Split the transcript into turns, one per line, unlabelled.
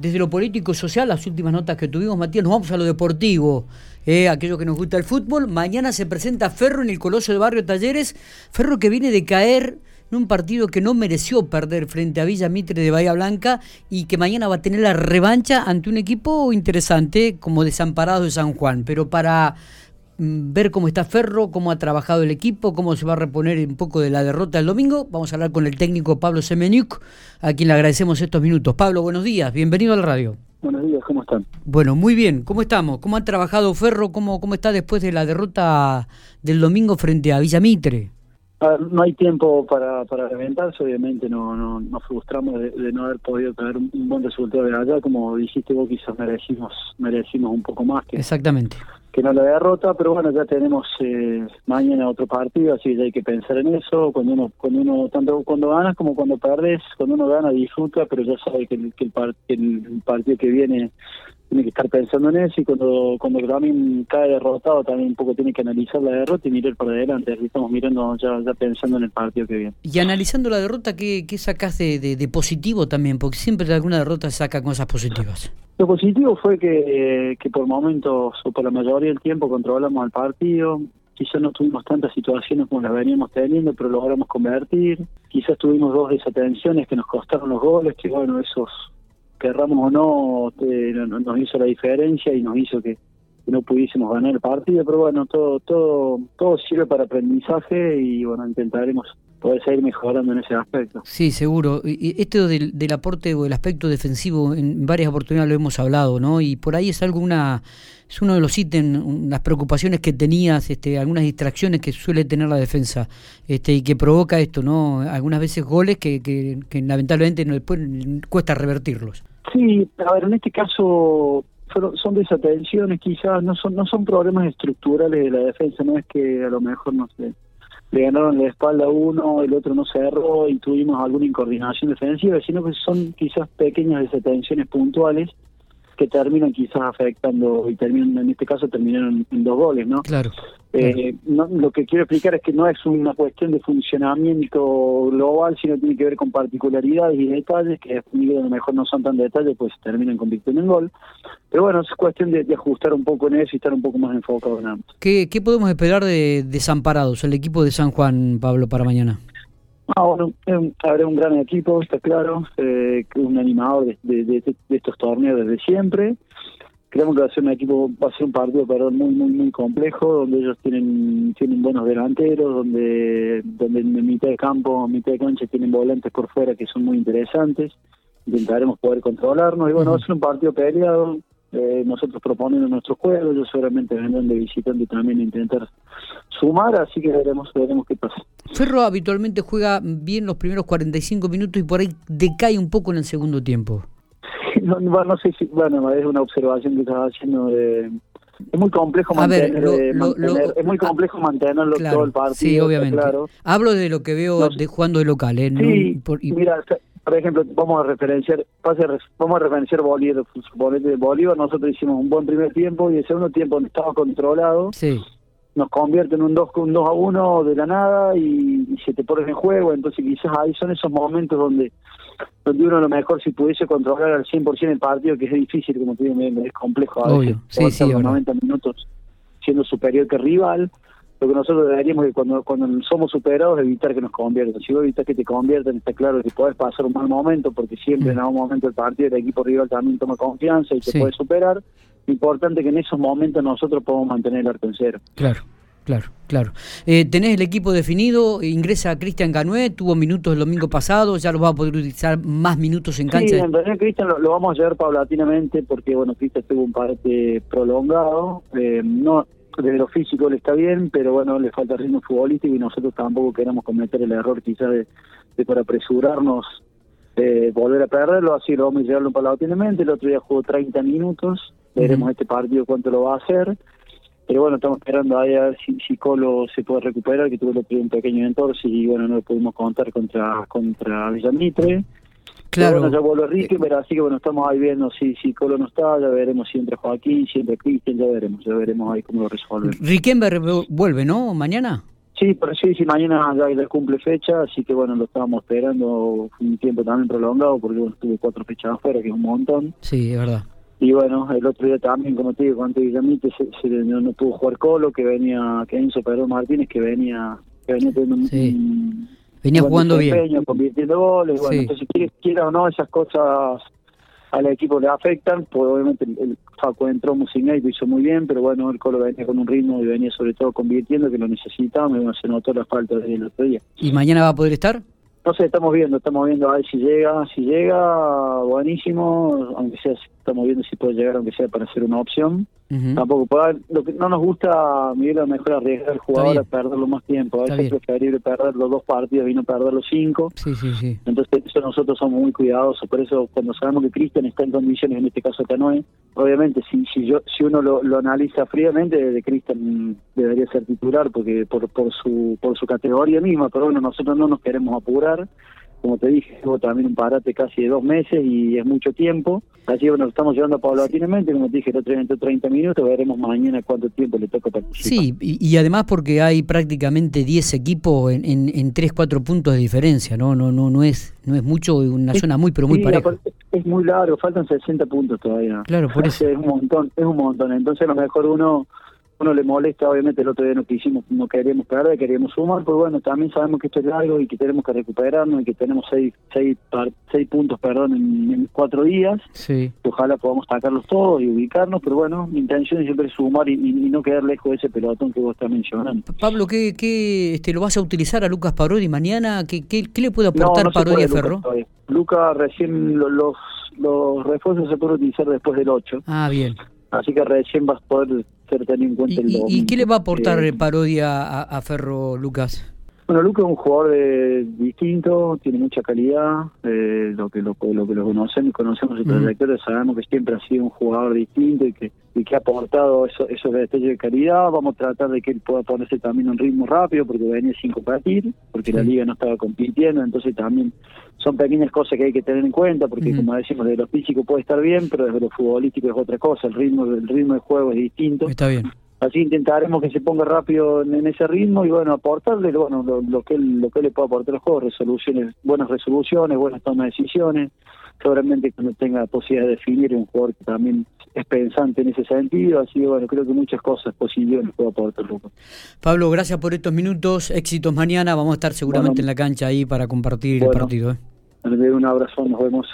Desde lo político y social, las últimas notas que tuvimos, Matías, nos vamos a lo deportivo, eh, aquello que nos gusta el fútbol. Mañana se presenta Ferro en el Coloso de Barrio Talleres, Ferro que viene de caer en un partido que no mereció perder frente a Villa Mitre de Bahía Blanca y que mañana va a tener la revancha ante un equipo interesante como Desamparado de San Juan. Pero para ver cómo está Ferro, cómo ha trabajado el equipo, cómo se va a reponer un poco de la derrota el domingo. Vamos a hablar con el técnico Pablo Semeniuk, a quien le agradecemos estos minutos. Pablo, buenos días, bienvenido al radio.
Buenos días, ¿cómo están?
Bueno, muy bien, ¿cómo estamos? ¿Cómo ha trabajado Ferro? ¿Cómo, cómo está después de la derrota del domingo frente a Villamitre?
no hay tiempo para, para reventarse, obviamente no, no nos frustramos de, no haber podido tener un, buen resultado de allá, como dijiste vos quizás merecimos, merecimos un poco más que,
Exactamente
que no la derrota, pero bueno, ya tenemos eh, mañana otro partido, así que hay que pensar en eso. Cuando uno, cuando uno tanto cuando ganas como cuando perdes, cuando uno gana disfruta, pero ya sabe que el, que el, partido que viene tiene que estar pensando en eso y cuando cuando también cae derrotado también un poco tiene que analizar la derrota y mirar para adelante. Estamos mirando ya, ya pensando en el partido que viene.
Y analizando la derrota, ¿qué, qué sacas de, de, positivo también? Porque siempre de alguna derrota saca cosas positivas.
Lo positivo fue que, que por momentos, o por la mayoría del tiempo, controlamos el partido. Quizás no tuvimos tantas situaciones como las veníamos teniendo, pero logramos convertir. Quizás tuvimos dos desatenciones que nos costaron los goles, que bueno, esos, querramos o no, eh, nos hizo la diferencia y nos hizo que, no pudiésemos ganar el partido, pero bueno, todo, todo, todo sirve para aprendizaje y bueno, intentaremos poder seguir mejorando en ese aspecto.
Sí, seguro. Y esto del, del, aporte o el aspecto defensivo, en varias oportunidades lo hemos hablado, ¿no? Y por ahí es algo una, es uno de los ítems, las preocupaciones que tenías, este, algunas distracciones que suele tener la defensa, este, y que provoca esto, ¿no? Algunas veces goles que, que, que lamentablemente no, después cuesta revertirlos.
Sí, a ver, en este caso son desatenciones quizás, no son, no son problemas estructurales de la defensa, no es que a lo mejor no sé le ganaron la espalda a uno, el otro no cerró y tuvimos alguna incoordinación defensiva, sino que son quizás pequeñas desatenciones puntuales que terminan quizás afectando y terminan en este caso terminaron en dos goles, ¿no?
Claro.
Eh, no, lo que quiero explicar es que no es una cuestión de funcionamiento global, sino tiene que ver con particularidades y detalles que a lo mejor no son tan detalles, pues terminan convirtiendo en gol. Pero bueno, es cuestión de, ajustar un poco en eso y estar un poco más enfocado en ambos.
¿Qué, qué podemos esperar de Desamparados, el equipo de San Juan, Pablo, para mañana?
Ah, bueno, habrá un gran equipo, está claro, eh, un animador de, de, estos torneos desde siempre. Creemos que va a ser un equipo, va a ser un partido perdón, muy, muy, muy complejo, donde ellos tienen tienen buenos delanteros, donde donde en mitad de campo, en mitad de cancha tienen volantes por fuera que son muy interesantes. Intentaremos poder controlarnos y bueno, va a ser un partido peleado, eh, nosotros proponiendo nuestro juego, ellos seguramente vendrán de visitante también a intentar sumar, así que veremos, veremos qué pasa.
Ferro habitualmente juega bien los primeros 45 minutos y por ahí decae un poco en el segundo tiempo.
No, no sé si, bueno, es una observación que estaba haciendo de... Es muy complejo mantener, es muy complejo mantenerlo todo el partido.
Sí, obviamente. Hablo de lo que veo de jugando de local. ¿eh?
Sí, mira, por ejemplo, vamos a referenciar, vamos a referenciar Bolívar, Bolívar, nosotros hicimos un buen primer tiempo y el segundo tiempo estaba controlado.
Sí
nos convierte en un 2 un dos a 1 de la nada y, se te pones en juego, entonces quizás ahí son esos momentos donde donde uno a lo mejor si pudiese controlar al 100% el partido, que es difícil, como te digo, es complejo a
veces, sí, sí,
90 minutos siendo superior que rival, lo que nosotros deberíamos que cuando, cuando somos superados evitar que nos conviertan. Si vos evitas que te conviertan, está claro que podés pasar un mal momento, porque siempre en mm. algún momento del partido el equipo rival también toma confianza y te puede superar. Importante que en esos momentos nosotros podamos mantener el arco en cero.
Claro. Claro, claro. Eh, ¿Tenés el equipo definido? Ingresa Cristian Canué, tuvo minutos el domingo pasado, ya lo va a poder utilizar más minutos en cancha.
Sí, en realidad Cristian lo, vamos a llevar paulatinamente porque, bueno, Cristian tuvo un parte prolongado. Eh, no Desde lo físico le está bien, pero bueno, le falta ritmo futbolístico y nosotros tampoco queremos cometer el error quizás de, de por apresurarnos eh, volver a perderlo, así lo vamos a llevarlo paulatinamente. El otro día jugó 30 minutos, veremos este partido cuánto lo va a hacer pero bueno, estamos esperando ahí a ver si, si Colo se puede recuperar, que tuvo un pequeño entorse y bueno, no lo pudimos contar contra contra Villamitre.
Claro.
bueno, ya vuelve Ricky, pero así que bueno, estamos ahí viendo si, si Colo no está, ya veremos si entra Joaquín, si entra Cristian, ya veremos, ya veremos ahí cómo lo resuelven.
Riquenberg vuelve, ¿no? ¿Mañana?
Sí, pero sí, sí, mañana ya le cumple fecha, así que bueno, lo estábamos esperando un tiempo también prolongado, porque bueno, estuve cuatro fechas afuera, que es un montón.
Sí, es verdad.
Y bueno, el otro día también, como te digo, antes de se, se, no, no, pudo jugar Colo, que venía, que Enzo Pedro Martínez, que venía, que venía teniendo
Sí.
un,
Venía jugando bien.
convirtiendo goles, bueno,
Sí.
entonces quiera, quiera o no, esas cosas al equipo le afectan, pues obviamente el, el Facu entró y lo hizo muy bien, pero bueno, el Colo venía con un ritmo y venía sobre todo convirtiendo, que lo necesitábamos, y bueno, se notó la falta del otro día.
¿Y mañana va a poder estar?
Entonces estamos viendo, estamos viendo a ver si llega, si llega, buenísimo, aunque sea, estamos viendo si puede llegar, aunque sea para hacer una opción. Tampoco puede haber- lo que no nos gusta, Miguel, a lo mejor arriesgar al jugador a perderlo más tiempo. A veces es preferible perder los dos partidos y no perder los cinco.
Sí, sí, sí.
Entonces eso nosotros somos muy cuidadosos, por eso cuando sabemos que Cristian está en condiciones, en este caso Canoe, obviamente si si yo si uno lo, lo analiza fríamente, de Cristian debería ser titular porque por por su por su categoría misma, pero bueno, nosotros no nos queremos apurar. Como te dije, hubo también un parate casi de dos meses y es mucho tiempo. Así que bueno, lo estamos llevando paulatinamente, como te dije, día entró 30 minutos, veremos mañana cuánto tiempo le toca participar.
Sí, y, y además porque hay prácticamente 10 equipos en, en, en 3, 4 puntos de diferencia, ¿no? No, no, no es, no es mucho, una zona muy, pero muy
sí,
pareja.
Es muy largo, faltan 60 puntos todavía.
Claro, por eso.
Es un montón, es un montón. Entonces a lo mejor uno uno le molesta, obviamente el otro día no quisimos, no queríamos perder, queríamos sumar, pues bueno, también sabemos que esto es largo y que tenemos que recuperarnos y que tenemos seis, seis, par- seis puntos perdón, en, en cuatro días.
Sí.
Ojalá podamos sacarlos todos y ubicarnos, pero bueno, mi intención es siempre sumar y, y- y no quedar lejos de ese pelotón que vos estás mencionando.
Pablo, ¿qué, qué este, lo vas a utilizar a Lucas Parodi mañana? ¿Qué, qué, qué le puede aportar
no
Parodi a Ferro?
Lucas recién lo- los, los refuerzos se pueden utilizar después del 8.
Ah, bien.
Así que recién vas a poder ser tenido en
¿Y,
el
qué le va a aportar
Eh,
eh, Parodi a, a- a Ferro, Lucas?
Bueno, Luca es un jugador eh, distinto, tiene mucha calidad, eh, lo que lo, lo que lo conocemos y conocemos su trayectoria, sabemos que siempre ha sido un jugador distinto y que, y que ha aportado eso, esos detalles de calidad. Vamos a tratar de que él pueda ponerse también un ritmo rápido porque venía sin competir, porque la liga no estaba compitiendo, entonces también son pequeñas cosas que hay que tener en cuenta porque como decimos, de lo físico puede estar bien, pero desde lo futbolístico es otra cosa, el ritmo, el ritmo de juego es distinto.
Está bien.
Así intentaremos que se ponga rápido en, en ese ritmo y bueno, aportarle bueno lo, lo que él, lo que él le pueda aportar al juego, resoluciones, buenas resoluciones, buenas tomas de decisiones. Seguramente cuando tenga la posibilidad de definir un jugador que también es pensante en ese sentido, así que bueno, creo que muchas cosas posibles le puede aportar Lucas.
Pablo, gracias por estos minutos. Éxitos mañana. Vamos a estar seguramente
Bueno.
en la cancha ahí para compartir el partido. ¿eh?
Un abrazo, nos vemos.